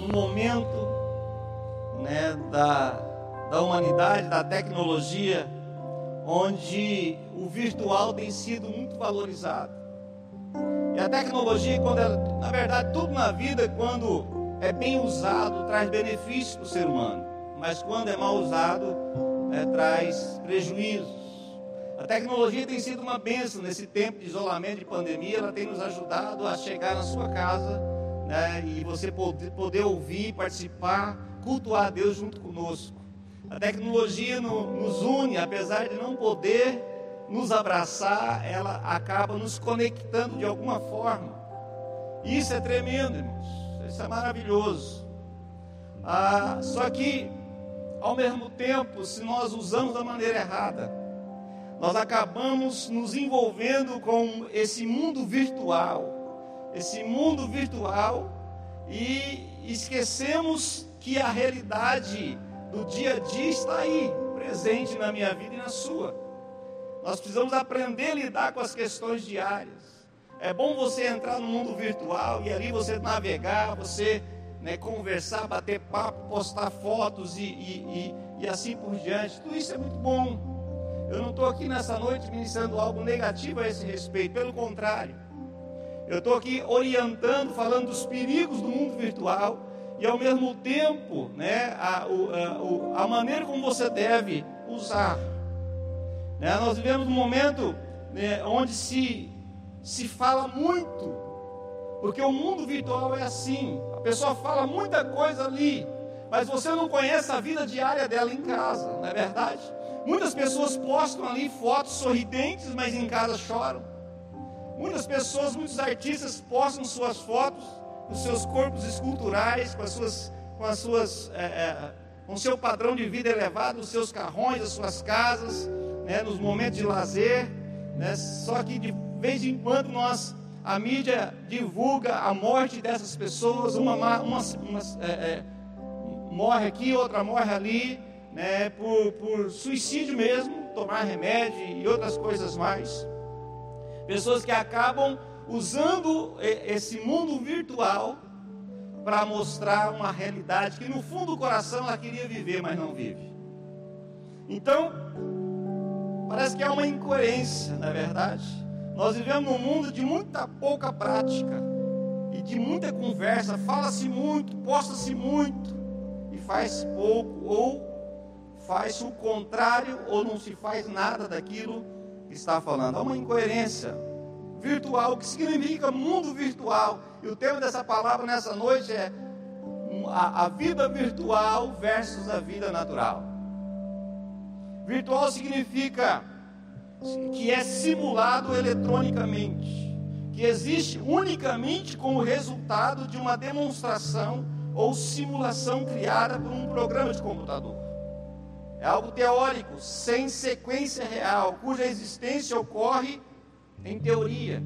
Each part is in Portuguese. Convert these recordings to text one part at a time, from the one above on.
no momento né, da, da humanidade, da tecnologia, onde o virtual tem sido muito valorizado. E a tecnologia, quando ela, na verdade, tudo na vida, quando é bem usado, traz benefícios para o ser humano. Mas quando é mal usado, é, traz prejuízos. A tecnologia tem sido uma benção nesse tempo de isolamento, de pandemia, ela tem nos ajudado a chegar na sua casa né, e você poder, poder ouvir, participar, cultuar a Deus junto conosco. A tecnologia no, nos une, apesar de não poder nos abraçar, ela acaba nos conectando de alguma forma. Isso é tremendo, irmãos. Isso é maravilhoso. Ah, só que, ao mesmo tempo, se nós usamos da maneira errada, nós acabamos nos envolvendo com esse mundo virtual, esse mundo virtual, e esquecemos que a realidade do dia a dia está aí, presente na minha vida e na sua. Nós precisamos aprender a lidar com as questões diárias. É bom você entrar no mundo virtual e ali você navegar, você né, conversar, bater papo, postar fotos e, e, e, e assim por diante. Tudo isso é muito bom. Eu não estou aqui nessa noite ministrando algo negativo a esse respeito, pelo contrário. Eu estou aqui orientando, falando dos perigos do mundo virtual e ao mesmo tempo, né, a, a, a maneira como você deve usar. Né, nós vivemos um momento né, onde se, se fala muito, porque o mundo virtual é assim. A pessoa fala muita coisa ali, mas você não conhece a vida diária dela em casa, não é verdade? Muitas pessoas postam ali fotos sorridentes, mas em casa choram. Muitas pessoas, muitos artistas postam suas fotos, os seus corpos esculturais, com as suas, com as suas, é, é, com seu padrão de vida elevado, os seus carrões, as suas casas, né, nos momentos de lazer. Né, só que de vez em quando nós, a mídia divulga a morte dessas pessoas, uma, uma, uma é, é, morre aqui, outra morre ali né, por, por suicídio mesmo, tomar remédio e outras coisas mais. Pessoas que acabam usando esse mundo virtual para mostrar uma realidade que no fundo do coração ela queria viver, mas não vive. Então, parece que é uma incoerência, na é verdade. Nós vivemos num mundo de muita pouca prática e de muita conversa, fala-se muito, posta-se muito e faz pouco ou faz o contrário ou não se faz nada daquilo está falando. Há uma incoerência virtual, que significa mundo virtual. E o tema dessa palavra nessa noite é a, a vida virtual versus a vida natural. Virtual significa que é simulado eletronicamente, que existe unicamente como resultado de uma demonstração ou simulação criada por um programa de computador. É algo teórico, sem sequência real, cuja existência ocorre em teoria.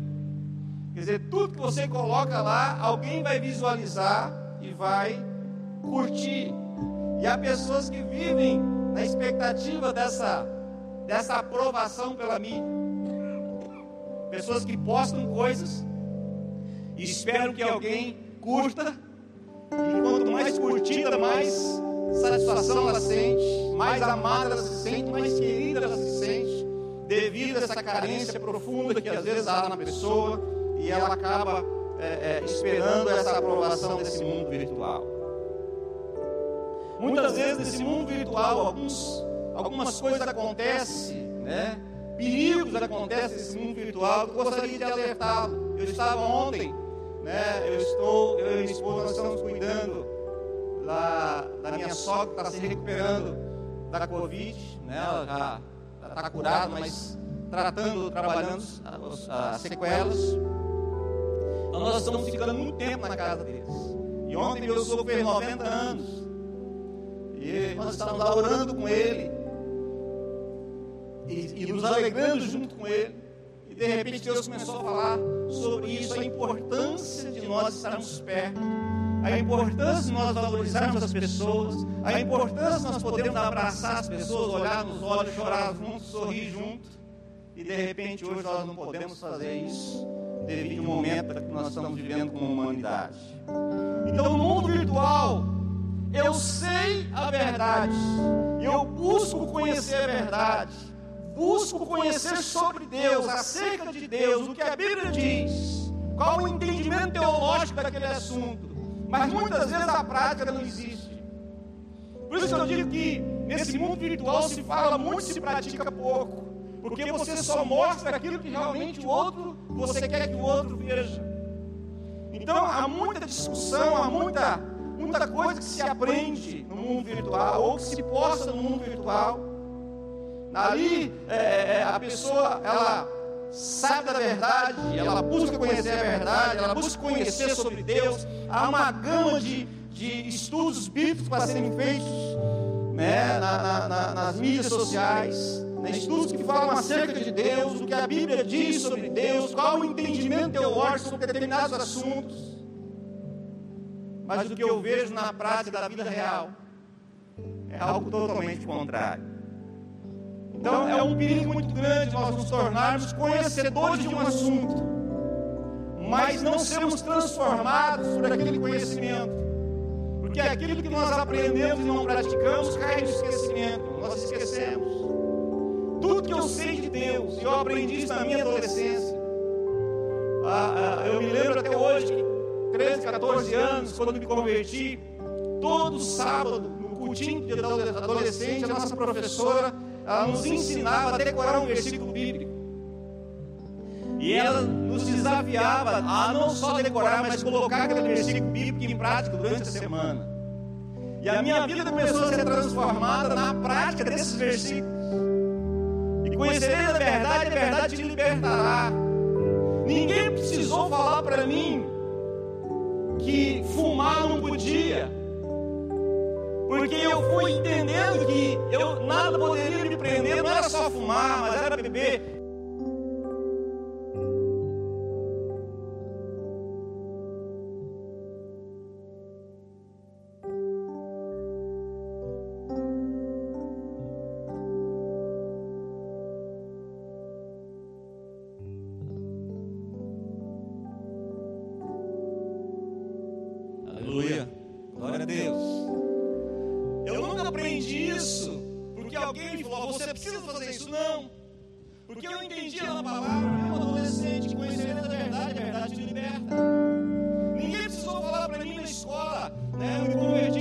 Quer dizer, tudo que você coloca lá, alguém vai visualizar e vai curtir. E há pessoas que vivem na expectativa dessa, dessa aprovação pela mídia. Pessoas que postam coisas e esperam que alguém curta. E quanto mais curtida, mais satisfação ela sente, mais amada ela se sente, mais querida ela se sente, devido a essa carência profunda que às vezes há na pessoa e ela acaba é, é, esperando essa aprovação desse mundo virtual. Muitas vezes nesse mundo virtual, alguns, algumas coisas acontecem, né? perigos acontecem nesse mundo virtual, eu gostaria de alertá-lo. Eu estava ontem, né? eu estou, eu e minha esposa, nós estamos cuidando da, da minha sogra que está se recuperando da Covid, né? ela já está curada, mas tratando, trabalhando as, as sequelas. Então nós estamos ficando muito tempo na casa deles. E ontem meu sogro fez 90 anos. E nós estávamos lá orando com ele. E, e nos alegrando junto com ele. E de repente Deus começou a falar sobre isso, a importância de nós estarmos perto a importância de nós valorizarmos as pessoas, a importância de nós podermos abraçar as pessoas, olhar nos olhos, chorar juntos, sorrir juntos. E de repente hoje nós não podemos fazer isso devido ao momento que nós estamos vivendo como humanidade. Então, no mundo virtual, verdade. Eu busco conhecer a verdade. Busco conhecer sobre Deus, acerca de Deus, o que a Bíblia diz. Qual o entendimento teológico daquele assunto. Mas muitas vezes a prática não existe. Por isso eu digo que nesse mundo virtual se fala muito e se pratica pouco. Porque você só mostra aquilo que realmente o outro, você quer que o outro veja. Então há muita discussão, há muita, muita coisa que se aprende no mundo virtual, ou que se posta no mundo virtual. Ali é, é, a pessoa, ela sabe da verdade, ela busca conhecer a verdade, ela busca conhecer sobre Deus. Há uma gama de, de estudos bíblicos para serem feitos né, na, na, na, nas mídias sociais né, estudos que falam acerca de Deus, o que a Bíblia diz sobre Deus, qual o entendimento teológico sobre determinados assuntos. Mas o que eu vejo na prática da vida real é algo totalmente contrário. Então é um perigo muito grande nós nos tornarmos conhecedores de um assunto, mas não sermos transformados por aquele conhecimento. Porque aquilo que nós aprendemos e não praticamos cai no esquecimento, nós esquecemos. Tudo que eu sei de Deus, e eu aprendi isso na minha adolescência. Ah, ah, eu me lembro até hoje que 13, 14 anos, quando me converti, todo sábado, no cultinho de adolescente, a nossa professora ela nos ensinava a decorar um versículo bíblico. E ela nos desafiava a não só decorar, mas colocar aquele versículo bíblico em prática durante a semana. E a minha vida começou a ser transformada na prática desses versículos. Conhecereis a verdade, a verdade te libertará. Ninguém precisou falar para mim que fumar não podia. Porque eu fui entendendo que eu nada poderia me prender, não era só fumar, mas era beber. Porque eu entendi a palavra, mesmo adolescente, conhecendo a verdade, a verdade te liberta. Ninguém precisou falar para mim na escola, né? Eu me né? converti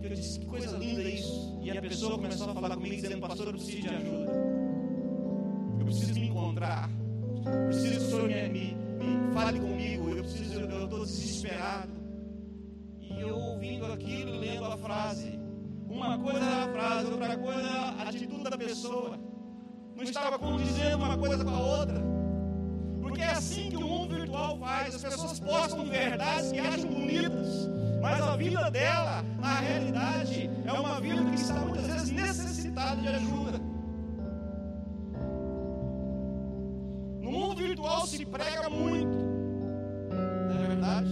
que eu disse: Que coisa linda isso. E a pessoa começou a falar comigo, dizendo: Pastor, eu preciso de ajuda. Eu preciso me encontrar. Eu preciso que o Senhor me, me, me fale comigo. Eu preciso, eu estou desesperado. E eu ouvindo aquilo, lendo a frase. Uma coisa era a frase, outra coisa era a atitude da pessoa não estava condizendo uma coisa com a outra. Porque é assim que o mundo virtual faz. As pessoas postam verdades que acham bonitas, mas a vida dela, na realidade, é uma vida que está muitas vezes necessitada de ajuda. No mundo virtual se prega muito, não é verdade?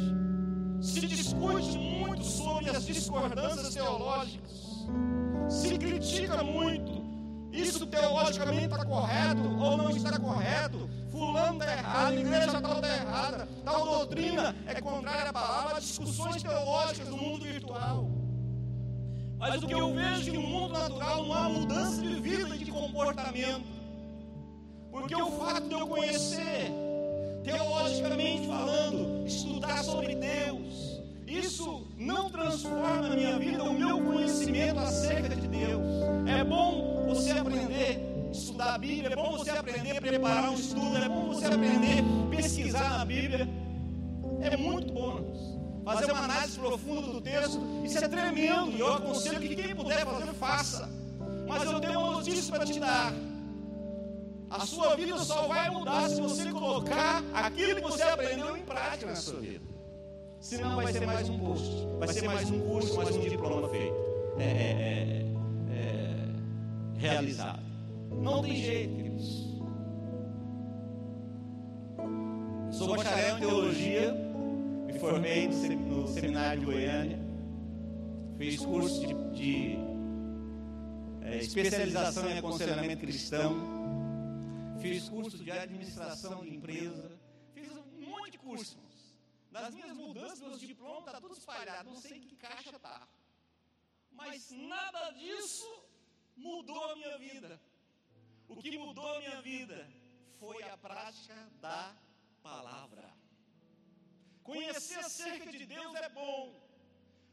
Se discute muito sobre as discordâncias teológicas, se critica muito, isso teologicamente está correto ou não está correto? Fulano está errado, a igreja tal está errada, tal doutrina é contrária à palavra, discussões teológicas no mundo virtual. Mas o que eu vejo é que no mundo natural não há mudança de vida e de comportamento. Porque o fato de eu conhecer, teologicamente falando, estudar sobre Deus, isso não transforma a minha vida, o meu conhecimento acerca de Deus. É bom você aprender a estudar a Bíblia, é bom você aprender a preparar um estudo, é bom você aprender a pesquisar na Bíblia. É muito bom fazer uma análise profunda do texto, isso é tremendo, e eu aconselho que quem puder fazer, faça. Mas eu tenho uma notícia para te dar. A sua vida só vai mudar se você colocar aquilo que você aprendeu em prática na sua vida. Senão vai ser mais um post, vai ser mais um curso, mais um diploma feito, é, é, é realizado. Não tem jeito, queridos. Sou bacharel em teologia me formei no seminário de Goiânia, fiz curso de, de é, especialização em aconselhamento cristão, fiz curso de administração de empresa, fiz um monte de cursos. Nas minhas mudanças, meus diplomas, está tudo espalhado, não sei em que caixa está. Mas nada disso mudou a minha vida. O que mudou a minha vida foi a prática da palavra. Conhecer acerca de Deus é bom.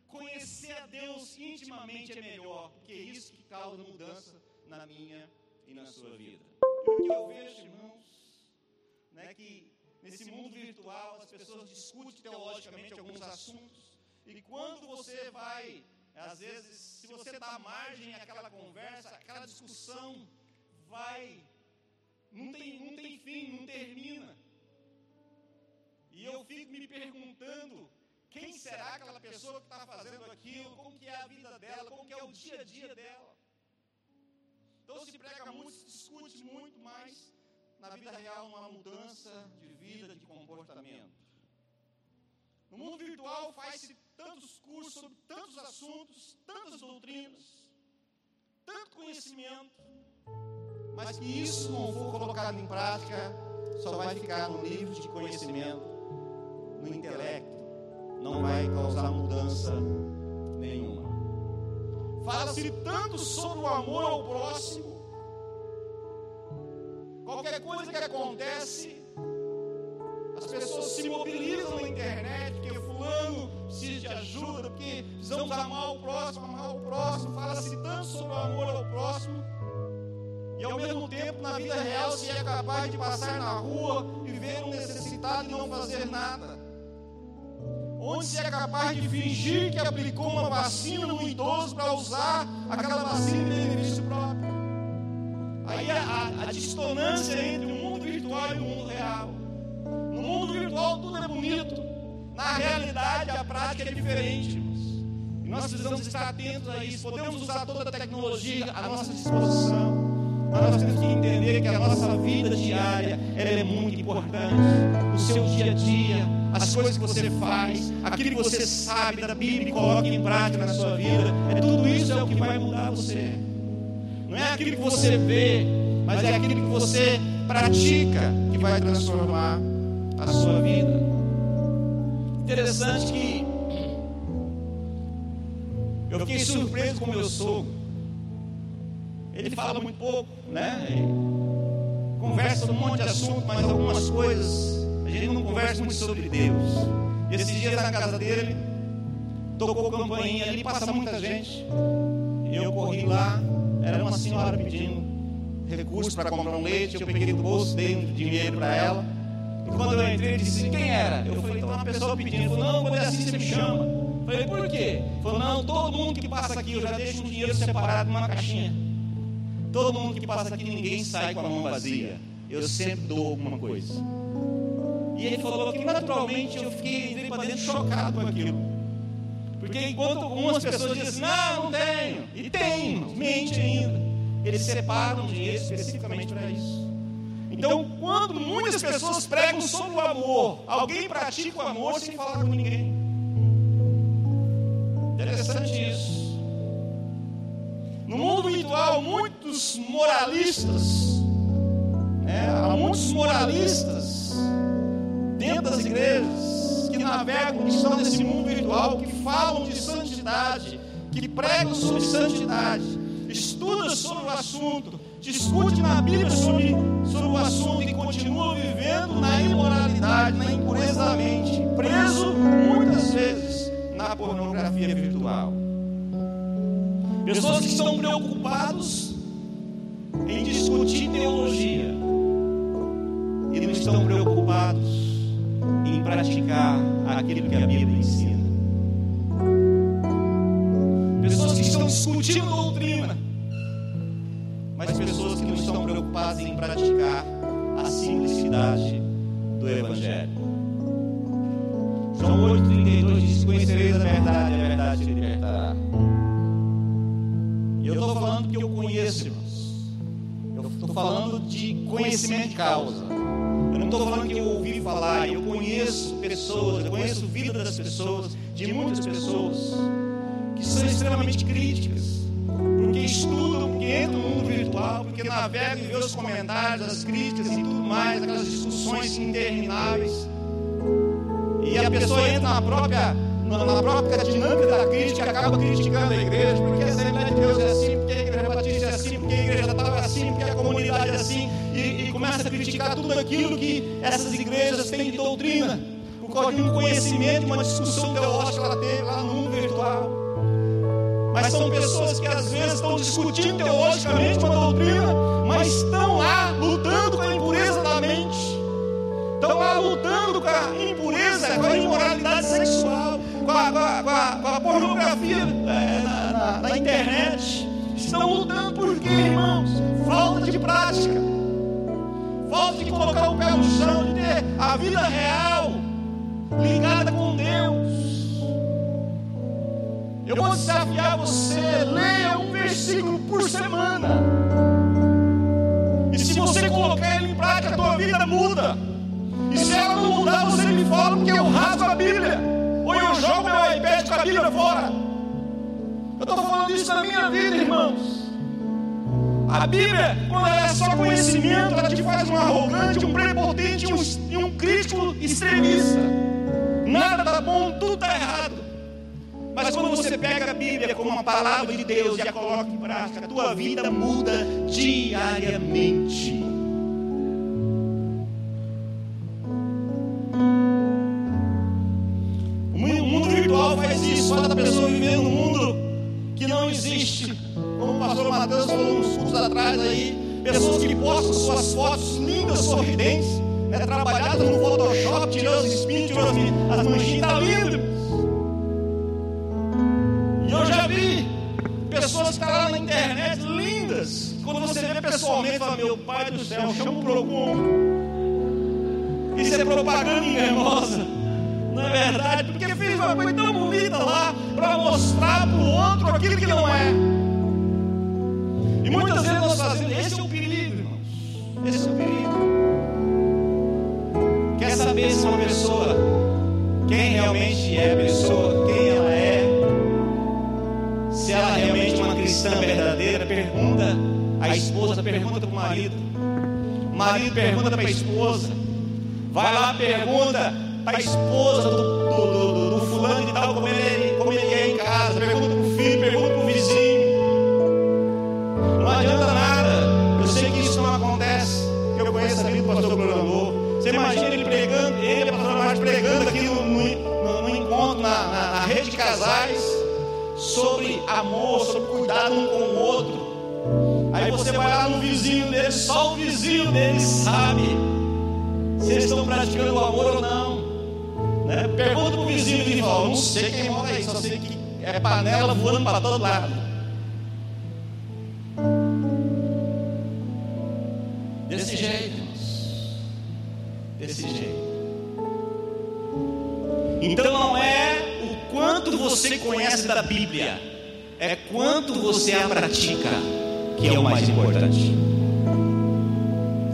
Conhecer a Deus intimamente é melhor, porque é isso que causa mudança na minha e na sua vida. E o que eu vejo, irmãos, né, que nesse mundo virtual as pessoas discutem teologicamente alguns assuntos, e quando você vai, às vezes, se você dá margem àquela conversa, aquela discussão vai, não tem, não tem fim, não termina. E eu fico me perguntando quem será aquela pessoa que está fazendo aquilo, como que é a vida dela, como que é o dia a dia dela. Então se prega muito, se discute muito, mas na vida real uma mudança de vida, de comportamento. No mundo virtual faz-se tantos cursos sobre tantos assuntos, tantas doutrinas, tanto conhecimento, mas que isso não for colocado em prática, só vai ficar no livro de conhecimento no intelecto, não vai causar mudança nenhuma. Fala-se tanto sobre o amor ao próximo. Qualquer coisa que acontece, as pessoas se mobilizam na internet, porque fulano ajuda, porque precisamos amar o próximo, amar o próximo. Fala-se tanto sobre o amor ao próximo. E ao mesmo tempo, na vida real, se é capaz de passar na rua e ver um necessitado e não fazer nada onde se é capaz de fingir que aplicou uma vacina no idoso para usar aquela vacina em benefício próprio. Aí a, a, a distonância entre o mundo virtual e o mundo real. No mundo virtual tudo é bonito, na realidade a prática é diferente. E nós precisamos estar atentos a isso. Podemos usar toda a tecnologia à nossa disposição. Mas nós temos que entender que a nossa vida diária é muito importante. O seu dia a dia, as coisas que você faz, aquilo que você sabe da Bíblia e coloca em prática na sua vida, é tudo isso é o que vai mudar você. Não é aquilo que você vê, mas é aquilo que você pratica que vai transformar a sua vida. Interessante que eu fiquei surpreso com meu sogro. Ele fala muito pouco, né? Conversa um monte de assunto, mas algumas coisas a gente não conversa muito sobre Deus. E esses dias na casa dele, tocou campainha ali, passa muita gente. E eu corri lá, era uma senhora pedindo recursos para comprar um leite. Eu peguei do bolso, dei um dinheiro para ela. E quando eu entrei, ele disse: Quem era? Eu falei: Então, uma pessoa pedindo. Falou: Não, quando é assim você me chama. Eu falei: Por quê? Falou: Não, todo mundo que passa aqui, eu já deixo um dinheiro separado numa caixinha. Todo mundo que passa aqui, ninguém sai com a mão vazia. Eu sempre dou alguma coisa. E ele falou que naturalmente eu fiquei entrei para dentro chocado com aquilo. Porque enquanto algumas pessoas dizem, não, não tenho, e tem, mente ainda, eles separam dinheiro especificamente para isso. Então, quando muitas pessoas pregam sobre o amor, alguém pratica o amor sem falar com ninguém. Interessante isso. No mundo virtual, muitos moralistas, né, há muitos moralistas dentro das igrejas que navegam, que estão nesse mundo virtual, que falam de santidade, que pregam sobre santidade, estuda sobre o assunto, discute na Bíblia sobre, sobre o assunto e continua vivendo na imoralidade, na impureza da mente, preso muitas vezes na pornografia virtual. Pessoas que estão preocupados em discutir teologia e não estão preocupados em praticar aquilo que a Bíblia ensina. Pessoas que estão discutindo doutrina, estão preocupadas em praticar a simplicidade do Evangelho. João 8,32 diz: Conhecereis a verdade, a verdade te libertará. E eu estou falando que eu conheço, irmãos. Eu estou falando de conhecimento de causa. Eu não estou falando que eu ouvi falar, eu conheço pessoas, eu conheço vida das pessoas, de muitas pessoas, que são extremamente críticas porque estudam, porque entram virtual, porque navegam e vê os comentários, as críticas e tudo mais, aquelas discussões intermináveis. E a pessoa entra na própria, na, própria dinâmica da crítica acaba criticando a igreja, porque a Assembleia de Deus é assim, porque a Igreja Batista é assim, porque a Igreja tal é assim, porque a comunidade é assim, e, e começa a criticar tudo aquilo que essas igrejas têm de doutrina, por causa de um conhecimento, uma discussão teológica que ela teve lá no mundo virtual mas são pessoas que às vezes estão discutindo teologicamente uma doutrina, mas estão lá lutando com a impureza da mente, estão lá lutando com a impureza, com a imoralidade sexual, com a, com a, com a, com a pornografia é, na, na, na internet. Estão lutando por quê, irmãos? Falta de prática, falta de colocar o pé no chão, de ter a vida real ligada com Deus. Eu vou desafiar você, leia um versículo por semana. E se você colocar ele em prática, a tua vida muda. E se ela não mudar, você me fala porque eu rasgo a Bíblia. Ou eu jogo meu iPad com a Bíblia fora. Eu estou falando isso na minha vida, irmãos. A Bíblia, quando ela é só conhecimento, ela te faz um arrogante, um prepotente e um, um crítico extremista. Nada está bom, tudo está errado. Mas quando você pega a Bíblia como uma palavra de Deus e a coloca em prática, a tua vida muda diariamente. O mundo virtual faz isso, faz a pessoa viver num mundo que não existe. Como o pastor Mateus falou uns cursos atrás aí, pessoas que postam suas fotos lindas, sorridentes, né, trabalhadas no Photoshop, tirando os espinhos, tirando as manchinhas, está lindo pessoas que estão lá na internet lindas. Quando você vê pessoalmente, fala: Meu pai do céu, chama o Procon. Isso é propaganda enganosa. Não é verdade? Porque fez uma coisa tão bonita lá para mostrar para o outro aquilo que não é. E muitas vezes nós fazemos. Esse é o perigo, irmãos. Esse é o perigo. Quer saber se uma pessoa, quem realmente é a pessoa, quem ela é, se ela realmente cristã verdadeira pergunta, a esposa pergunta para o marido, o marido pergunta para a esposa, vai lá, pergunta para a esposa do, do, do, do, fulano e tal, como ele, como ele é em casa, pergunta para o filho, pergunta para o vizinho. Não adianta nada, eu sei que isso não acontece, eu conheço a vida do pastor Bruno Você imagina ele pregando, ele, pastor Marcos, pregando aqui no, no, no encontro, na, na, na rede de casais sobre amor, sobre cuidado um com o outro. Aí você vai lá no vizinho dele, só o vizinho dele sabe se eles estão praticando o amor ou não. Né? Pergunta para o vizinho e fala: Não sei quem mora aí, só sei que é panela voando para todo lado. Desse jeito, desse jeito. Então não quanto você conhece da Bíblia, é quanto você a pratica que é o mais importante.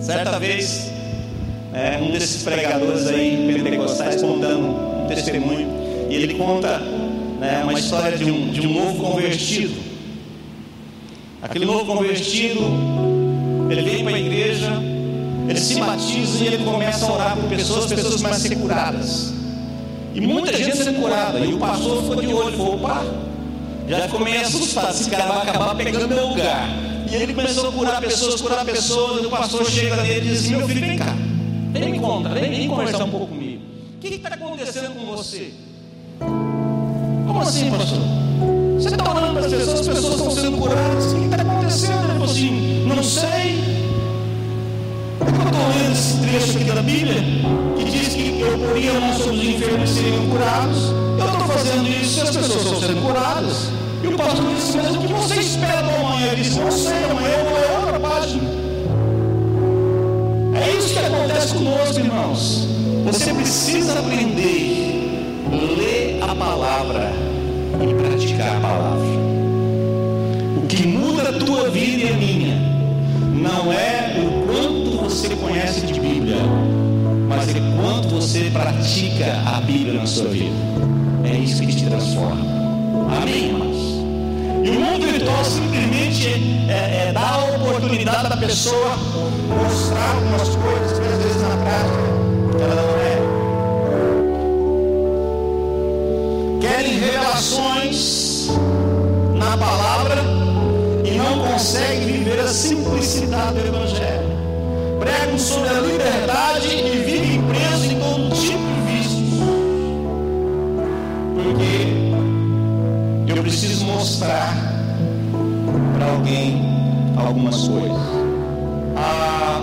Certa vez, é, um desses pregadores aí pentecostais contando um testemunho, e ele conta né, uma história de um, de um novo convertido. Aquele novo convertido, ele vem para a igreja, ele se batiza e ele começa a orar por pessoas, pessoas ser curadas. E muita gente sendo curada. E o pastor ficou de olho, falou, opa, já ficou meio assustado. Esse cara vai acabar pegando meu lugar. E ele começou a curar pessoas, curar pessoas. E o pastor chega nele e diz assim: Meu filho, vem cá. Vem me conta, vem, vem conversar um pouco comigo. O que está acontecendo com você? Como assim, pastor? Você está orando para as pessoas, as pessoas estão sendo curadas. O que está acontecendo? Ele falou assim: Não sei. Eu estou lendo esse trecho aqui da Bíblia, que diz que eu poria mão sobre os enfermos e seriam curados. Eu estou fazendo isso e as pessoas estão sendo curadas. E o pastor disse, mas o que você espera amanhã? Ele disse, não sei, amanhã eu vou ler outra página. É isso que acontece conosco, irmãos. Você precisa aprender, ler a palavra e praticar a palavra. O que muda a tua vida e a minha não é o quanto você conhece de Bíblia, mas é quanto você pratica a Bíblia na sua vida. É isso que te transforma. Amém, irmãos? E o mundo virtual simplesmente é, é, dá a oportunidade da pessoa mostrar algumas coisas que às vezes na prática ela não é. Querem revelações na palavra e não conseguem viver a simplicidade do Evangelho. Pregam sobre a liberdade e vivem presos em todo tipo de vícios. Porque eu preciso mostrar para alguém algumas coisas. Ah,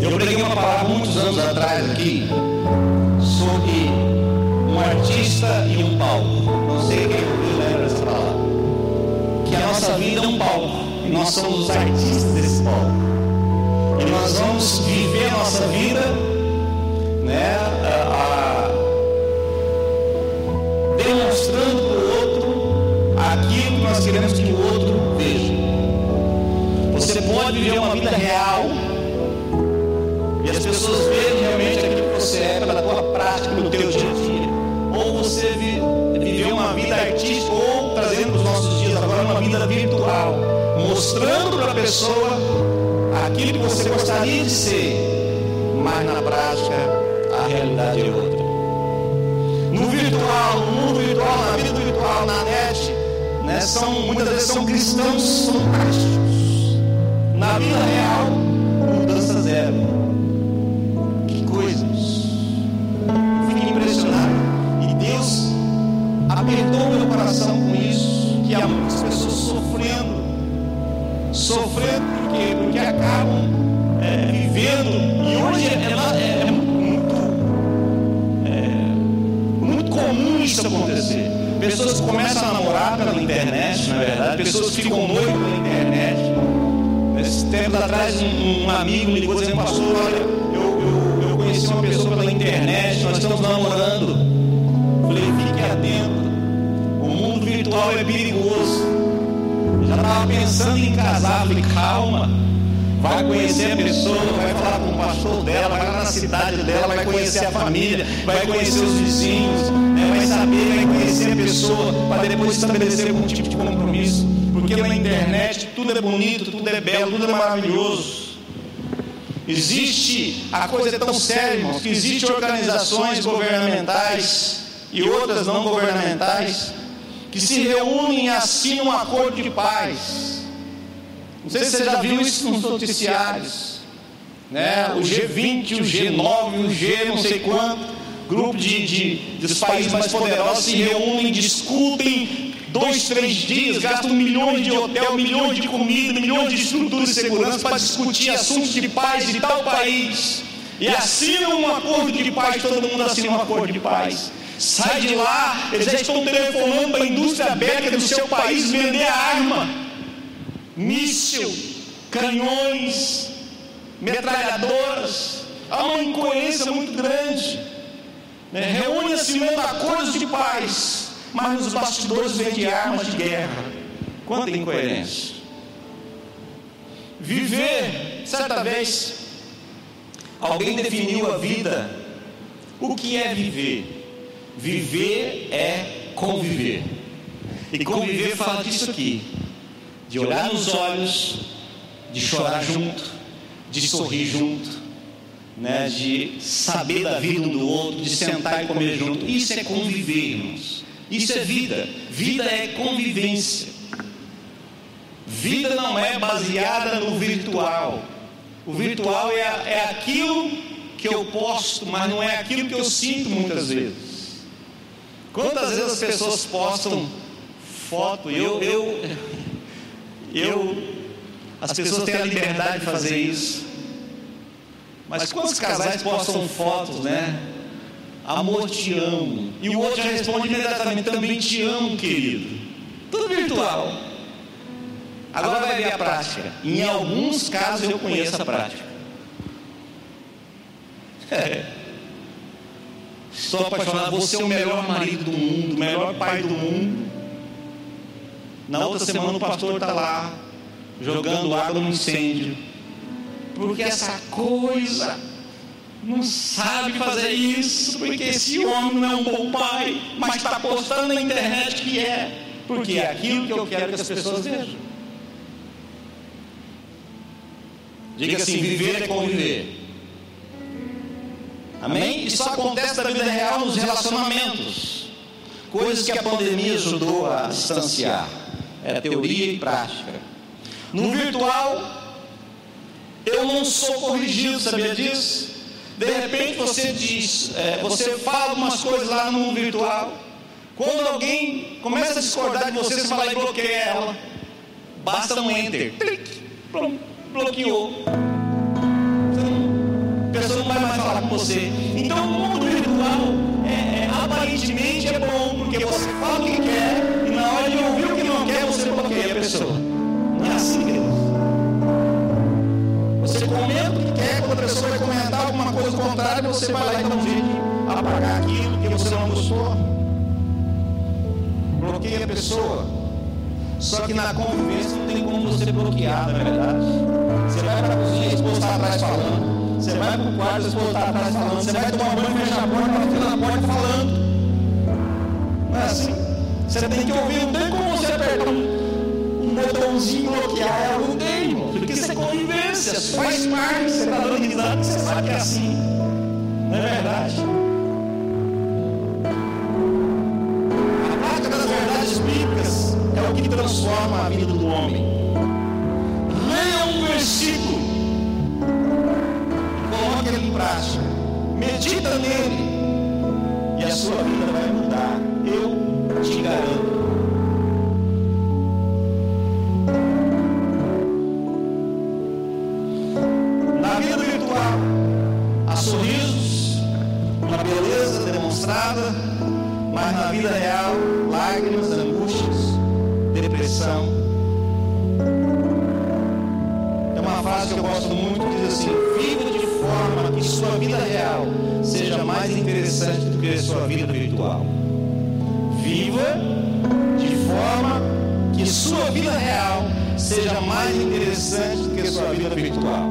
eu preguei uma palavra muitos anos atrás aqui sobre um artista e um palco. Nós somos os artistas desse palco. E nós vamos viver a nossa vida, né? A, a, demonstrando para o outro aquilo que nós queremos que o outro veja. Você pode viver uma vida real e as pessoas verem realmente aquilo que você é pela tua prática, pelo teu dia a dia. Ou você vi, viver uma vida artística, ou mostrando para a pessoa aquilo que você gostaria de ser, mas na prática a realidade é outra no virtual, no mundo virtual, na vida virtual, na net, né, são, muitas vezes são cristãos fantásticos. Na vida real, Sofrendo porque, porque acabam é, vivendo. E hoje é, é, é comum isso acontecer. Pessoas começam a namorar pela internet, na verdade, pessoas ficam noivos pela internet. Nesses tempos atrás, um, um, amigo me ligou dizendo, pastor, olha, eu conheci uma pessoa pela internet, nós estamos namorando. Falei, fique atento, o mundo virtual é perigoso. Já estava pensando em casar, falei, calma vai conhecer a pessoa, vai falar com o pastor dela, vai na cidade dela, vai conhecer a família, vai conhecer os vizinhos, né? vai saber, vai conhecer a pessoa, para depois estabelecer algum tipo de compromisso. Porque na internet tudo é bonito, tudo é belo, tudo é maravilhoso. Existe, a coisa é tão séria, irmãos, que existem organizações governamentais e outras não governamentais que se reúnem e assinam um acordo de paz não sei se você já viu isso nos noticiários. Né? O G20, o G9, o G não sei quanto, grupo de, de, dos países mais poderosos se reúnem, discutem dois, três dias, gastam milhões de hotel, milhões de comida, milhões de estruturas de segurança para discutir assuntos de paz de tal país. E assinam um acordo de paz, todo mundo assina um acordo de paz. Sai de lá, eles já estão telefonando para a indústria bélica do seu país vender arma míssil, canhões, metralhadoras. Há uma incoerência muito grande. Né? Reúne-se no acordos de paz, mas nos bastidores vende armas de guerra. Quanta incoerência. Viver, certa vez, alguém definiu a vida. O que é viver? Viver é conviver. E conviver fala disso aqui de olhar nos olhos, de chorar junto, de sorrir junto, né, de saber da vida um do outro, de sentar e comer junto. Isso é conviver, irmãos. Isso é vida. Vida é convivência. Vida não é baseada no virtual. O virtual é, é aquilo que eu posto, mas não é aquilo que eu sinto muitas vezes. Quantas vezes as pessoas postam foto? Eu, eu, eu, as pessoas têm a liberdade de fazer isso. Mas quantos casais postam fotos, né? Amor, te amo. E o outro já responde imediatamente: Também te amo, querido. Tudo virtual. Agora vai ver a prática. Em alguns casos eu conheço a prática. É. Estou apaixonado, você é o melhor marido do mundo, o melhor pai do mundo. Na outra semana o pastor está lá, jogando água no incêndio. Porque essa coisa não sabe fazer isso, porque esse homem não é um bom pai, mas está postando na internet que é, porque é aquilo que eu quero que as pessoas vejam. Diga assim: viver é conviver. Amém? Isso acontece na vida real nos relacionamentos. Coisas que a pandemia ajudou a distanciar. É teoria e prática. No virtual, eu não sou corrigido, sabia disso? De repente você diz, é, você fala algumas coisas lá no virtual. Quando alguém começa a discordar de você, você vai lá e bloqueia ela. Basta um enter. Clique, bloqueou. Você. Então o mundo virtual é, é, aparentemente é bom, porque você fala o que quer e na hora de ouvir o que não quer, você bloqueia a pessoa. Não é assim, queridos. Você comenta o que quer, quando a pessoa vai comentar alguma coisa contrária, você vai lá e dá um jeito de apagar aquilo que você não gostou. Bloqueia a pessoa. Só que na convivência não tem como você bloquear, não é verdade? Você vai para a cozinha e a esposa está atrás falando. Você vai para o quarto a esposa está atrás falando. Você vai tomar banho, fecha a porta, ela fica na porta falando. Não é assim? Você tem que ouvir, não tem como você apertar um, um botãozinho bloquear ela, não tem, irmão. Porque isso é convivência, faz parte, você está dando risada, você sabe que é assim. Não é verdade? A prática das verdades bíblicas é o que transforma a vida do homem. Prática. Medita nele e a sua vida vai mudar. Eu te garanto. Na vida virtual, há sorrisos, uma beleza demonstrada, mas na vida real, interessante do que a sua vida virtual. Viva de forma que sua vida real seja mais interessante do que a sua vida virtual.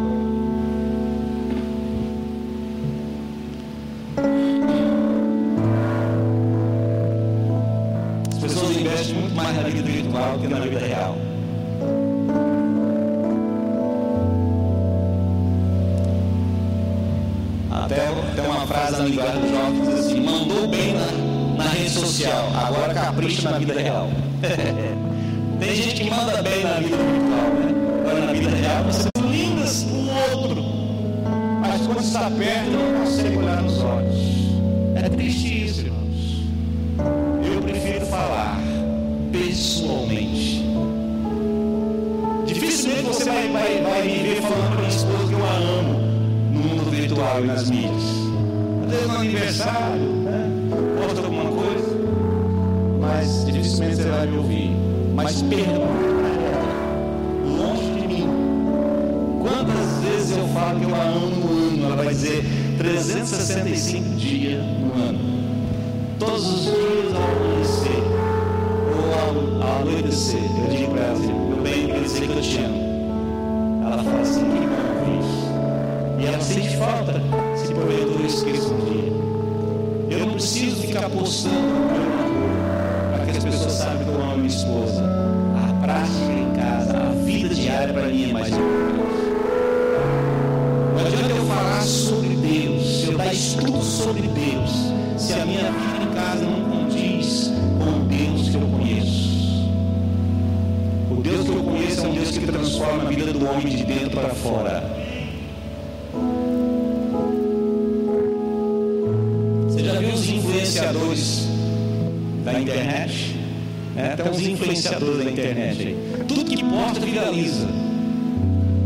As pessoas investem muito mais na vida virtual do que na vida real. Tem uma frase na linguagem dos jovens que diz assim: mandou bem na, na rede social, agora capricha na vida real. tem gente que manda bem na vida virtual, né? Agora na vida real você lindas um outro, mas quando está perto não consegue olhar nos olhos. E nas mídias. Às vezes no aniversário, né? Posta alguma coisa, mas dificilmente você vai me ouvir. Mas ela, longe de mim. Quantas vezes eu falo que eu a amo no ano? Ela vai dizer 365 dias no ano. Todos os dias ao amanhecer ou ao, ao anoitecer, eu digo para ela assim, meu bem, quer dizer que eu te amo. Ela fala assim, que bom. E ela sente falta se porventura esqueça um dia. Eu não preciso ficar postando para que as pessoas saibam que eu amo minha esposa. A prática em casa, a vida diária para mim é mais importante. Não adianta eu falar sobre Deus, se eu dar estudo sobre Deus, se a minha vida em casa não condiz com o Deus que eu conheço. O Deus que eu conheço é um Deus que transforma a vida do homem de dentro para fora. É, tem uns influenciadores da internet aí. Tudo que posta viraliza.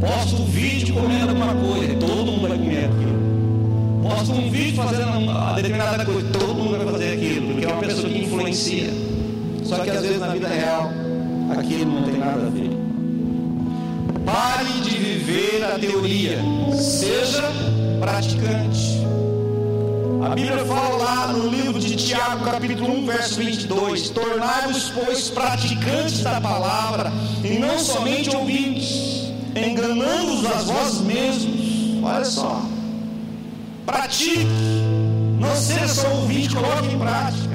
Posta um vídeo comendo alguma coisa, todo mundo vai comer aquilo. Posta um vídeo fazendo uma determinada coisa, todo mundo vai fazer aquilo, porque é uma pessoa que influencia. Só que às vezes na vida real, aquilo não tem nada a ver. Pare de viver a teoria, seja praticante. A Bíblia fala lá no livro de Tiago, capítulo 1, verso 22: Tornai-vos, pois, praticantes da palavra, e não somente ouvintes, enganando-os a vós mesmos. Olha só, pratique, não seja só ouvinte, coloque em prática.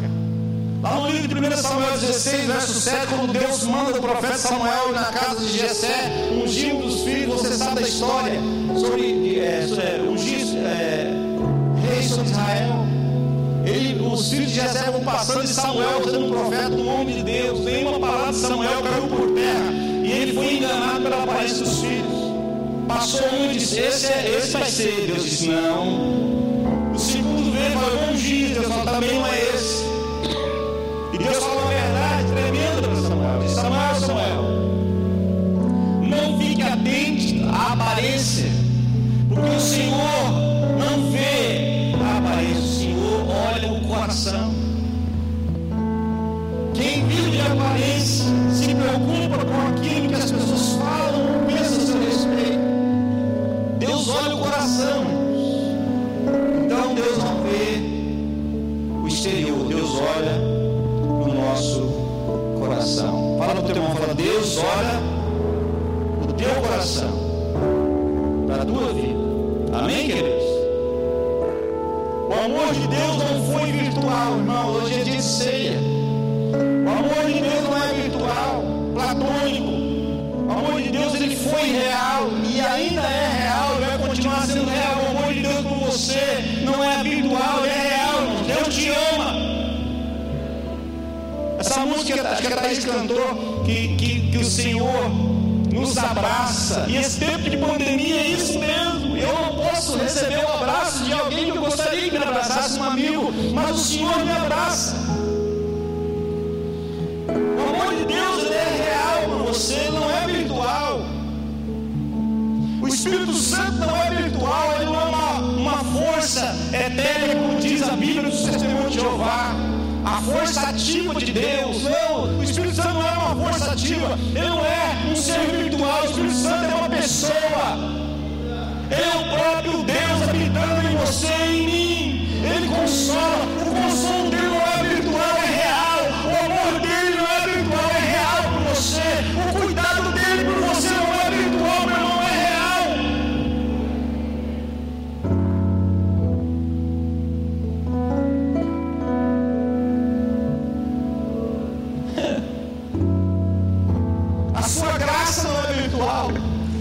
Lá no livro de 1 Samuel 16, verso 7, quando Deus manda o profeta Samuel na casa de Jessé, ungir um dos filhos, você sabe da história, sobre é, ungir é, rei sobre Israel. Ele, os filhos de Jessé vão passando e Samuel, sendo um profeta, um homem de Deus, nenhuma palavra de Samuel caiu por terra. E ele foi enganado pela aparência dos filhos. Passou um e disse: Esse, é, esse vai ser. Deus disse: Não. O segundo veio e falou. Deus falou: Também não é esse. E Deus falou uma verdade tremenda para Samuel. Disse: Samuel, Samuel, não fique atento à aparência, porque o Senhor coração. Quem vive de aparência se preocupa com aquilo que as pessoas falam ou pensam a seu respeito. Deus olha o coração. Então Deus não vê o exterior, Deus olha no nosso coração. Fala para o teu irmão, fala, Deus olha o teu coração para a tua vida. Amém, queridos? O amor de Deus não foi virtual, irmão. Hoje é dia de ceia. O amor de Deus não é virtual, platônico. O amor de Deus ele foi real e ainda é real e vai continuar sendo real. O amor de Deus por você não é virtual, é real, irmão. Deus te ama. Essa música, acho que a Thaís cantou, que, que, que o Senhor nos abraça. E esse tempo de pandemia é isso mesmo. Eu não posso receber o abraço de alguém abraçasse, um amigo, mas o Senhor me abraça. O amor de Deus ele é real para você, não é virtual. O Espírito Santo não é virtual, ele não é uma, uma força etérea, como diz a Bíblia do Testemunho de Jeová. A força ativa de Deus. Não, o Espírito Santo não é uma força ativa. Ele não é um ser virtual. O Espírito Santo é uma pessoa. É o próprio Deus habitando em você e em mim. Consola. O consolo dele não é virtual, é real. O amor dele não é virtual, é real por você. O cuidado dele por você não é virtual, meu irmão, é real. A sua graça não é virtual,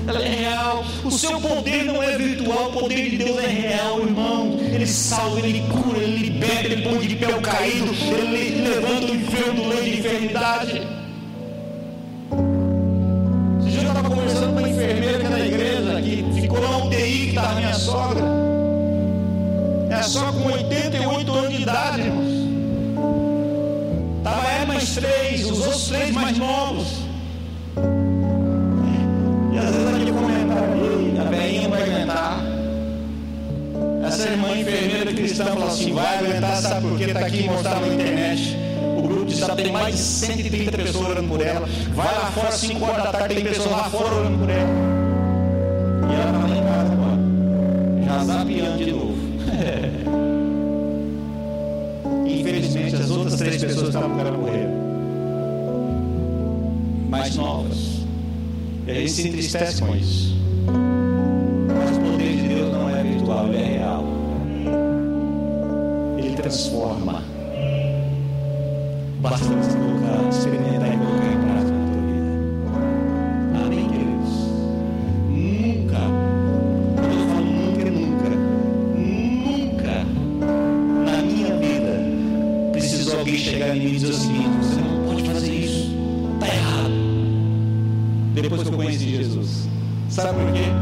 ela é real. O seu poder não é virtual, o poder de Deus é real, irmão. Ele salva, ele cura, ele liberta, ele põe de pé o caído, ele levanta o enfermo do leito de enfermidade. Esse dia eu estava conversando com uma enfermeira que é da igreja, que ficou na UTI, que estava minha sogra. É só com 88 anos de idade, irmãos. Estava ela mais três, os outros três mais novos. E às vezes aquele comentário, a velhinha não vai aguentar. Essa irmã enfermeira cristã falou assim: vai aguentar, sabe por quê? Está aqui mostrado na internet. O grupo de WhatsApp tem mais de 130 pessoas orando por ela. Vai lá fora, 5 horas da tarde, tem pessoas lá fora orando por ela. E ela está lá em casa agora, já zapiando de novo. Infelizmente, as outras três pessoas estavam para morrer, mais novas. E a gente se entristece com isso. Transforma. Basta você colocar, experimentar e colocar em prática na tua vida. Amém, queridos? Nunca, quando eu falo nunca, nunca, nunca na minha vida precisou alguém chegar em mim e dizer o seguinte: você não pode fazer isso, está errado. depois que eu conheci Jesus. Sabe por quê?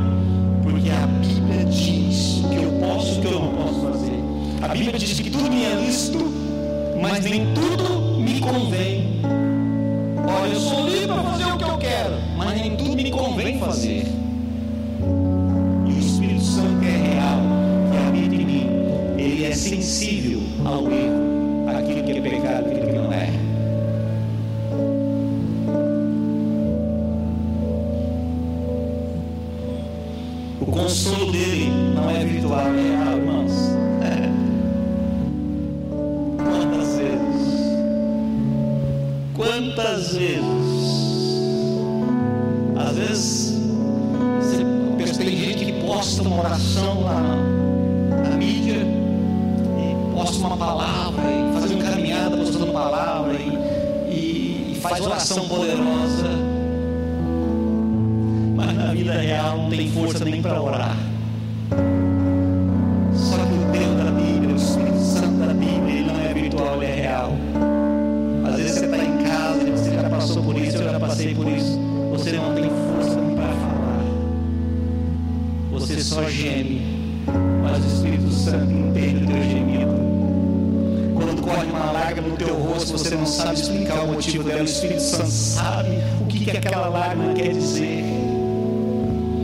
Sabe explicar o motivo dela. O Espírito Santo sabe o que, que aquela lágrima quer dizer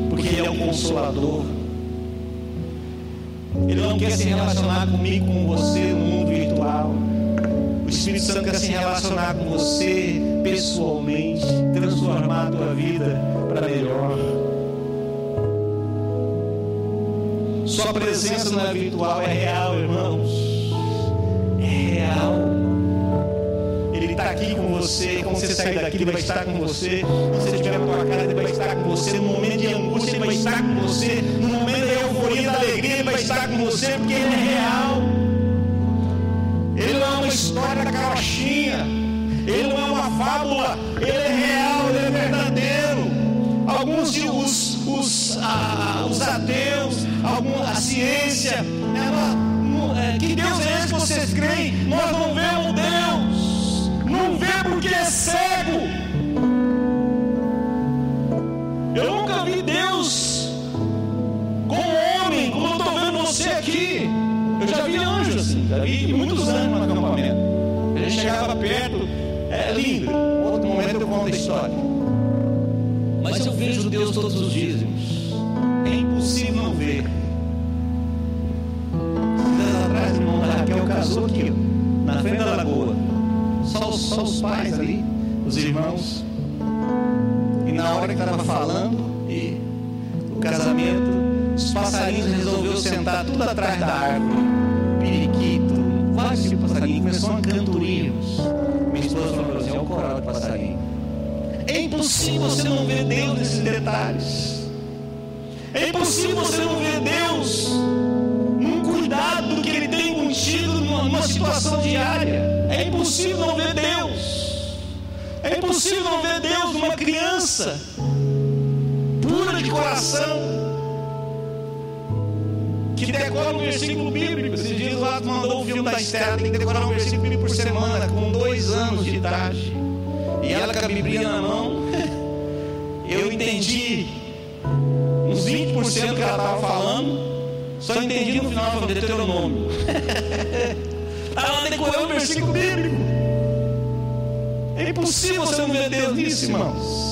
porque Ele é um consolador. Ele não quer se relacionar comigo, com você no mundo virtual. O Espírito Santo quer se relacionar com você pessoalmente, transformar a tua vida para melhor. Sua presença não é virtual, é real, irmãos. Você. Quando você sair daqui, Ele vai estar com você. Quando você estiver na tua casa, Ele vai estar com você. No momento de angústia, Ele vai estar com você. No momento da euforia, da alegria, Ele vai estar com você, porque Ele é real. Ele não é uma história da carochinha. Ele não é uma fábula. Ele é real, Ele é verdadeiro. Alguns de os, os, ah, os ateus, algum, a ciência, ela, é, que Deus é esse que vocês creem? Nós não é lindo. Outro momento eu conto a história. Mas eu vejo Deus todos os dias. É impossível não ver. Dias atrás, irmão da Raquel casou aqui, na frente da lagoa só, só os pais ali, os irmãos. E na hora que estava falando e o casamento, os passarinhos resolveu sentar tudo atrás da árvore. Periquito, vários tipos de passarinho, começou uma cantoria. Esposa falou assim: é o coral passarinho. É impossível você não ver Deus nesses detalhes. É impossível você não ver Deus num cuidado que Ele tem contigo numa situação diária. É impossível não ver Deus. É impossível não ver Deus numa criança pura de coração decora um versículo bíblico. Esses dias lá mandou o filme da Estela, tem que decorar um versículo bíblico por semana, com dois anos de idade. E ela com a Bíblia na mão, eu entendi uns 20% que ela estava falando, só entendi no final do Deuteronômio. Ela decorou o versículo bíblico. É impossível você não ver Deus nisso, irmãos.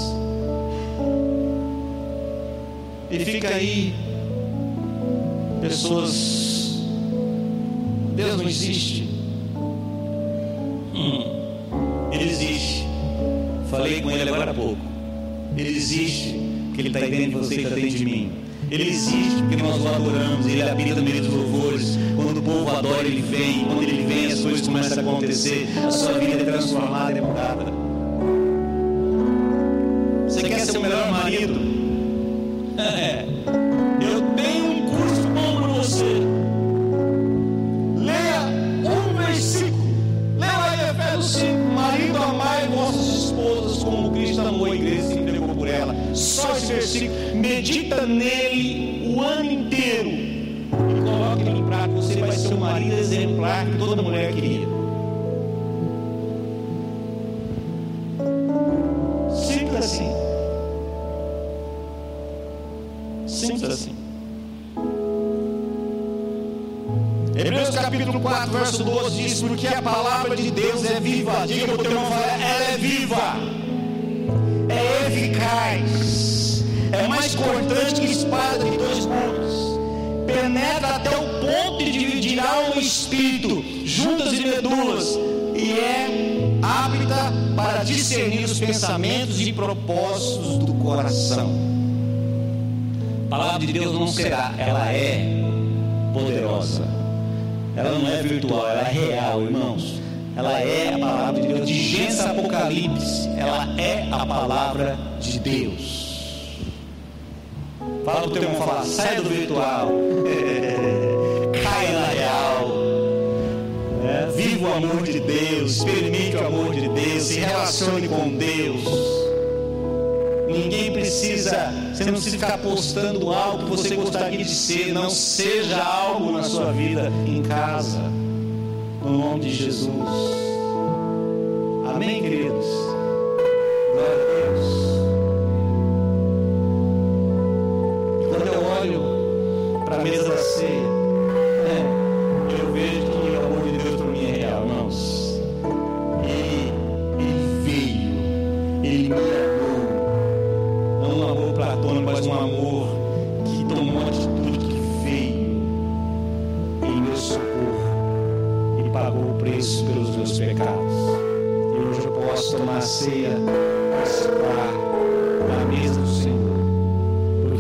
E fica aí pessoas. Deus não existe. Hum. Ele existe. Falei com ele agora há pouco. Ele existe, porque ele está dentro de você e está dentro de mim. Ele existe porque nós o adoramos, ele habita no meio dos louvores. Quando o povo adora, ele vem. Quando ele vem, as coisas começam a acontecer. A sua vida é transformada, é mudada. Versículo. Medita nele o ano inteiro. E coloque ele em prática. Você vai ser um marido exemplar que toda mulher queria. Simples assim. Simples assim. Hebreus capítulo 4, verso 12 diz: Porque a palavra de Deus é viva. Diga o teu irmão, ela é viva, é eficaz, é mais cortante que espada de dois gumes, penetra até o ponto de dividir alma e espírito, juntas e medulas, e é apta para discernir os pensamentos e propósitos do coração. A palavra de Deus não será, ela é poderosa ela não é virtual, ela é real, irmãos. Ela é a palavra de Deus. De Gênesis Apocalipse, ela é a palavra de Deus. Fala para o teu irmão falar, sai do virtual, caia na real. É, viva o amor de Deus, experimente o amor de Deus, se relacione com Deus. Ninguém precisa, você não precisa ficar postando algo que você gostaria de ser. Não seja algo na sua vida em casa. No nome de Jesus. Amém, queridos? Glória a Deus.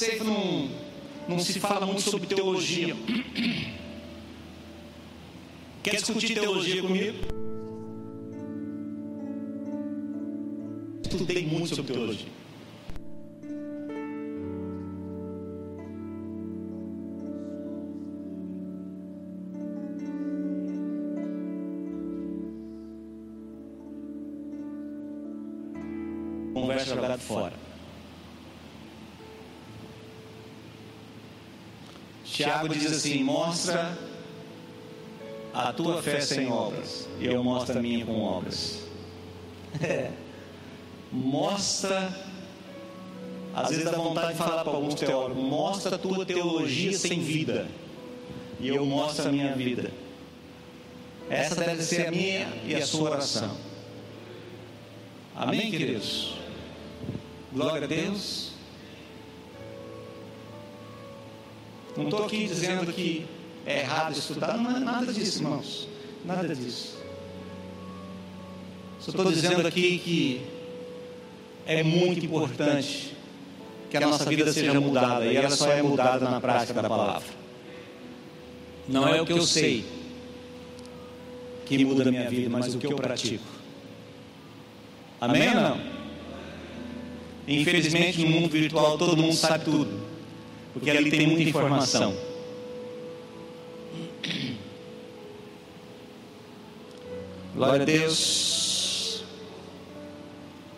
ceifa não não se fala muito sobre teologia. Quer discutir teologia comigo? Estudei muito sobre teologia. Conversa jogada fora. Tiago diz assim: mostra a tua fé sem obras, e eu mostro a minha com obras. Mostra, às vezes dá vontade de falar para alguns teólogos: mostra a tua teologia sem vida, e eu mostro a minha vida. Essa deve ser a minha e a sua oração. Amém, queridos? Glória a Deus. Não estou aqui dizendo que é errado estudar, não é nada disso, irmãos. Nada disso. Só estou dizendo aqui que é muito importante que a nossa vida seja mudada e ela só é mudada na prática da palavra. Não é o que eu sei que muda a minha vida, mas o que eu pratico. Amém ou não? Infelizmente, no mundo virtual, todo mundo sabe tudo porque ali tem muita informação. Glória a Deus.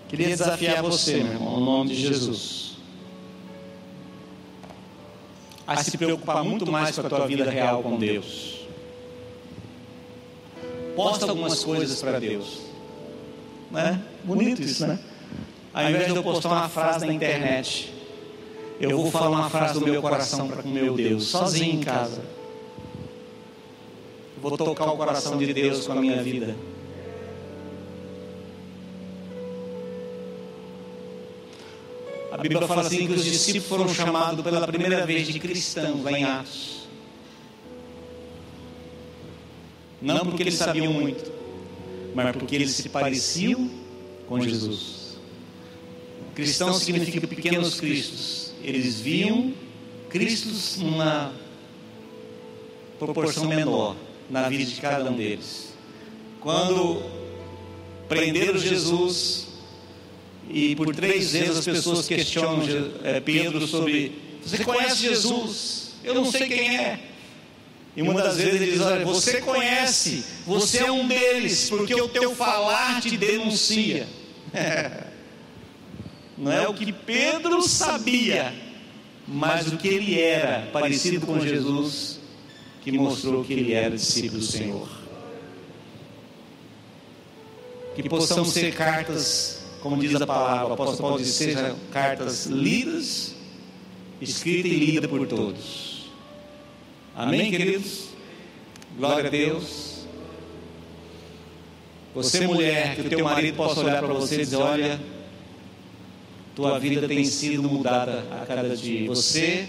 Queria desafiar você, meu irmão, no nome de Jesus, a se preocupar muito mais com a tua vida real com Deus. Posta algumas coisas para Deus. Né? Bonito isso, né? Ao invés de eu postar uma frase na internet, eu vou falar uma frase do meu coração para com meu Deus, sozinho em casa. Vou tocar o coração de Deus com a minha vida. A Bíblia fala assim que os discípulos foram chamados pela primeira vez de cristãos lá em Atos. Não porque eles sabiam muito, mas porque eles se pareciam com Jesus. Cristão significa pequenos cristos eles viam Cristo numa proporção menor na vida de cada um deles. Quando prenderam Jesus e por três vezes as pessoas questionam é, Pedro sobre: Você conhece Jesus? Eu não sei quem é. E uma das vezes ele diz: Olha, você conhece, você é um deles, porque o teu falar te denuncia. Não é o que Pedro sabia, mas o que ele era, parecido com Jesus, que mostrou que ele era discípulo do Senhor. Que possamos ser cartas, como diz a palavra, o apóstolo Paulo diz, sejam cartas lidas, escritas e lidas por todos. Amém, queridos? Glória a Deus. Você, mulher, que o teu marido possa olhar para você e dizer: Olha, tua vida tem sido mudada a cada dia. Você,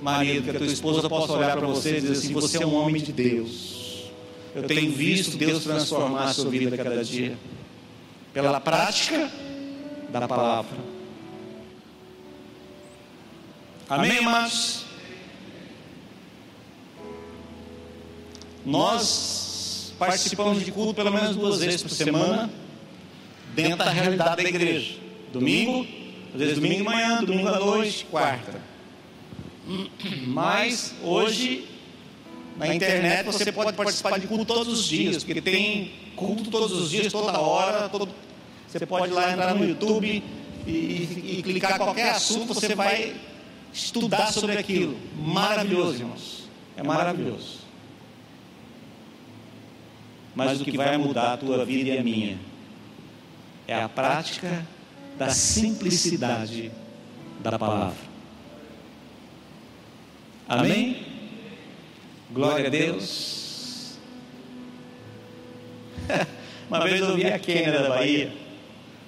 marido, que a tua esposa possa olhar para você e dizer assim: Você é um homem de Deus. Eu tenho visto Deus transformar a sua vida a cada dia, pela prática da palavra. Amém, amados? Nós participamos de culto pelo menos duas vezes por semana, dentro da realidade da igreja. Domingo, às vezes domingo de manhã, domingo à noite, quarta. Mas hoje, na internet, você pode participar de culto todos os dias, porque tem culto todos os dias, toda hora. Todo... Você pode lá entrar no YouTube e, e, e clicar qualquer assunto, você vai estudar sobre aquilo. Maravilhoso, irmãos. É maravilhoso mas o que vai mudar a tua vida e a minha é a prática da simplicidade da palavra. Amém? Glória a Deus. Uma vez eu vi a Kênia da Bahia.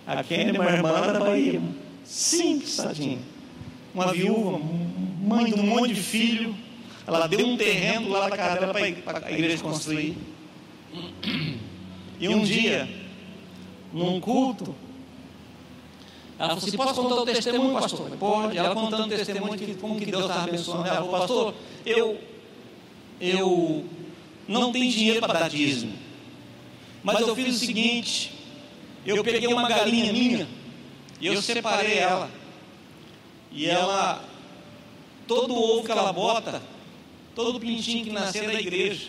A Kênia é uma irmã da Bahia. Simples, tadinha. Uma viúva, mãe de um monte de filho. Ela deu um terreno lá da casa dela para a igreja construir. E um dia, num culto, ela falou assim: Posso contar o testemunho, pastor? Pode. Ela contando o testemunho de como que Deus estava abençoando ela. Falou, pastor, eu, eu não tenho dinheiro para dar dízimo. Mas eu fiz o seguinte: eu peguei uma galinha minha e eu separei ela. E ela, todo o ovo que ela bota, todo o pintinho que nasceu da igreja,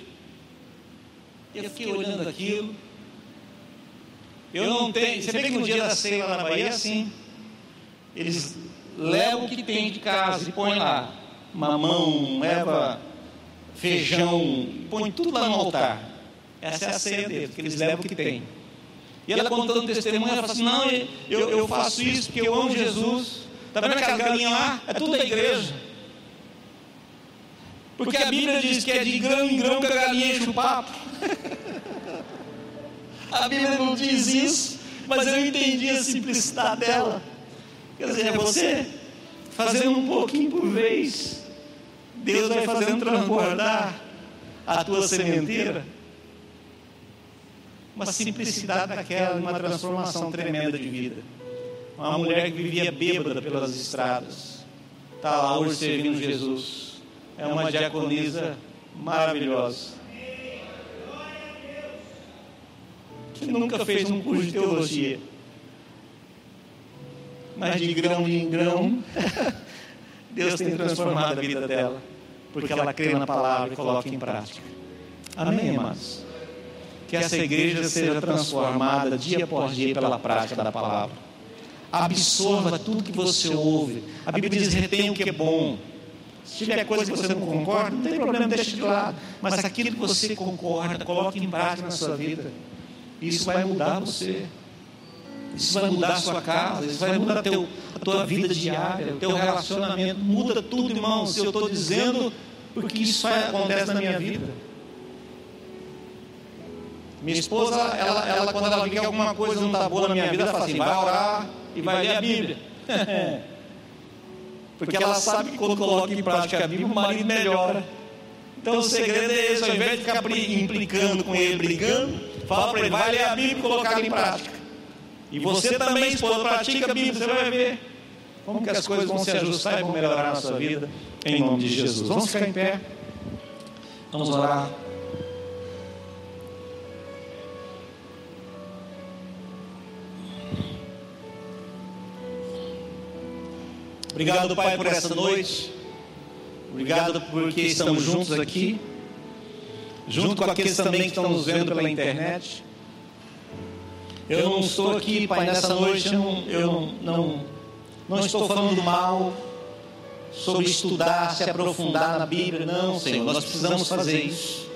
eu fiquei olhando aquilo. Eu não tenho. Você vê que no dia da ceia lá na Bahia é assim. Eles levam o que tem de casa e põem lá. Mamão, leva feijão, põe tudo lá no altar. Essa é a ceia deles, porque eles levam o que tem. E ela contando testemunho, ela fala assim: Não, eu, eu faço isso porque eu amo Jesus. Está vendo aquela galinha lá? É tudo da igreja. Porque a Bíblia diz que é de grão em grão que a galinha enche o papo. A Bíblia não diz isso, mas eu entendi a simplicidade dela. Quer dizer, é você fazendo um pouquinho por vez, Deus vai fazendo transbordar a tua sementeira. Uma simplicidade daquela, uma transformação tremenda de vida. Uma mulher que vivia bêbada pelas estradas, está lá hoje servindo Jesus. É uma diaconisa maravilhosa. que nunca fez um curso de teologia. Mas de grão em grão, Deus tem transformado a vida dela, porque ela crê na palavra e coloca em prática. Amém, amados? Que essa igreja seja transformada dia após dia pela prática da palavra. Absorva tudo que você ouve. A Bíblia diz: retém o que é bom. Se tiver coisa que você não concorda, não tem problema, deixe de lado. Mas aquilo que você concorda, coloque em prática na sua vida. Isso vai mudar você. Isso vai mudar a sua casa, isso vai mudar teu, a tua vida diária, o teu relacionamento. Muda tudo, irmão. Se eu estou dizendo, porque isso acontece na minha vida. Minha esposa, ela, ela, quando ela vê que alguma coisa não está boa na minha vida, ela fala assim: vai orar e vai ler a Bíblia. Porque ela sabe que quando coloca em prática a Bíblia, o marido melhora. Então o segredo é esse: ao invés de ficar implicando com ele, brigando, Fala para ele, vai ler a Bíblia e colocar em prática. E você também, esposa, pratica a Bíblia, você vai ver como que as coisas vão se ajustar e vão melhorar na sua vida, em nome de Jesus. Vamos ficar em pé, vamos orar. Obrigado, Pai, por essa noite. Obrigado porque estamos juntos aqui, junto com aqueles também que estão nos vendo pela internet. Eu não estou aqui, Pai, nessa noite, eu não, eu não, não, estou falando mal sobre estudar, se aprofundar na Bíblia. Não, Senhor, nós precisamos fazer isso.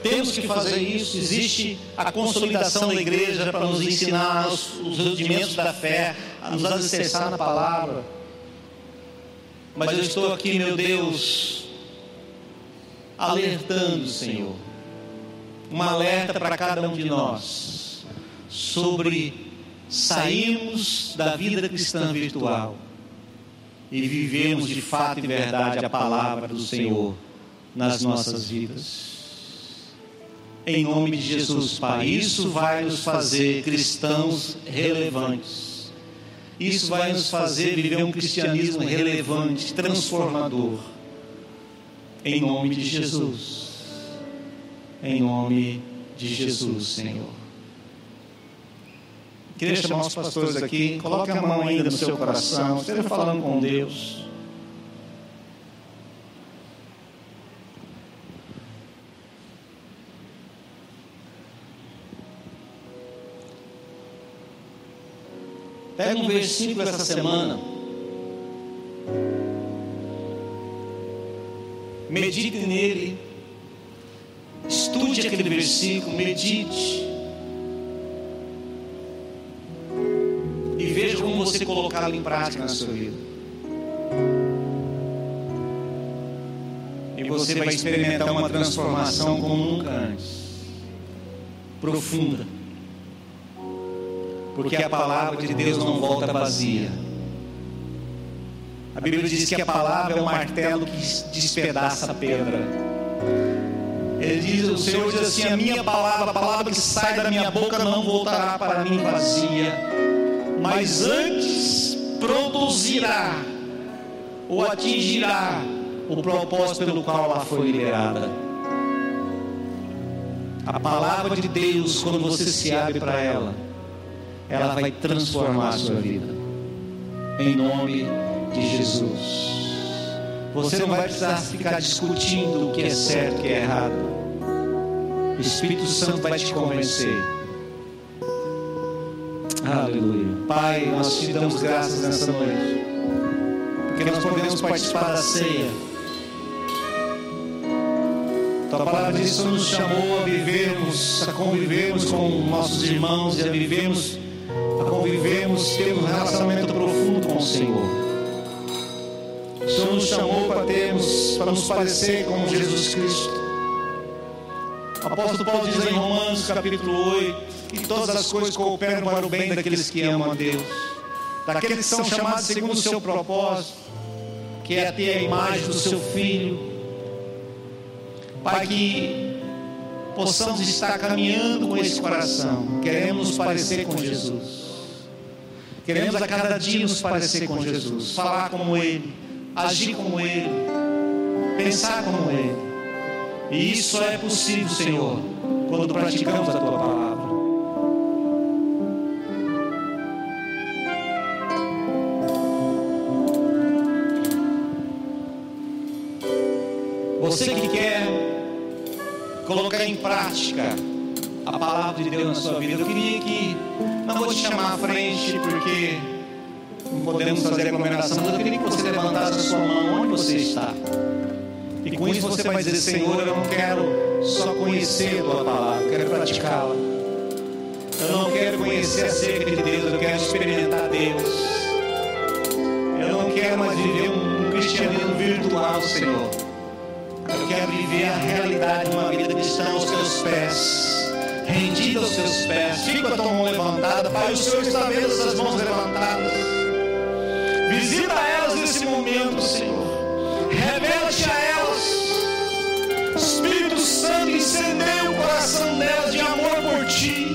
Temos que fazer isso. Existe a consolidação da igreja para nos ensinar os, os rudimentos da fé, a nos alicerçar na palavra. Mas eu estou aqui, meu Deus, alertando, Senhor, um alerta para cada um de nós sobre sairmos da vida cristã virtual e vivemos de fato e verdade a palavra do Senhor nas nossas vidas. Em nome de Jesus, Pai, isso vai nos fazer cristãos relevantes isso vai nos fazer viver um cristianismo relevante, transformador. Em nome de Jesus. Em nome de Jesus, Senhor. Queria chamar os pastores aqui. Coloque a mão ainda no seu coração. Esteja falando com Deus. Pega um versículo essa semana. Medite nele. Estude aquele versículo, medite. Você colocá-lo em prática na sua vida. E você vai experimentar uma transformação como nunca antes profunda porque a palavra de Deus não volta vazia. A Bíblia diz que a palavra é um martelo que despedaça a pedra. Ele diz, o Senhor diz assim: a minha palavra, a palavra que sai da minha boca não voltará para mim vazia, mas antes produzirá ou atingirá o propósito pelo qual ela foi liberada. A palavra de Deus, quando você se abre para ela, ela vai transformar a sua vida. Em nome de Jesus. Você não vai precisar ficar discutindo o que é certo e o que é errado. O Espírito Santo vai te convencer. Aleluia. Pai, nós te damos graças nessa noite. Porque nós podemos participar da ceia. Tua palavra diz que nos chamou a vivermos, a convivermos com nossos irmãos e a vivermos a convivermos, termos um relacionamento profundo com o Senhor. O Senhor nos chamou para termos, para nos parecer com Jesus Cristo. Apóstolo Paulo diz em Romanos capítulo 8 que todas as coisas cooperam para o bem daqueles que amam a Deus, daqueles que são chamados segundo o seu propósito, que é ter a imagem do seu filho. Pai, que possamos estar caminhando com esse coração, queremos nos parecer com Jesus. Queremos a cada dia nos parecer com Jesus, falar como Ele, agir como Ele, pensar como Ele. E isso é possível, Senhor, quando praticamos a Tua palavra. Você que quer colocar em prática a palavra de Deus na sua vida, eu queria que não vou te chamar à frente porque não podemos fazer aglomeração, mas eu queria que você levantasse a sua mão onde você está. E com isso você vai dizer, Senhor, eu não quero só conhecer a tua palavra, eu quero praticá-la. Eu não quero conhecer acerca de Deus, eu quero experimentar Deus. Eu não quero mais viver um, cristianismo virtual, Senhor. Eu quero viver a realidade de uma vida cristã aos teus pés rendido aos seus pés. Fica a tua mão levantada. Pai, o Senhor está vendo essas mãos levantadas. Visita elas nesse momento, Senhor. Revela-te a elas. Santo, incendeia o coração delas de amor por ti.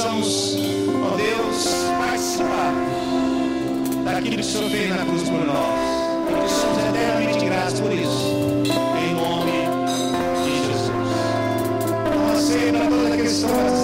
possamos, ó Deus, participar daquilo que o Senhor fez na cruz por nós. E que somos eternamente gratos por isso. Em nome de Jesus. Não aceita toda questão.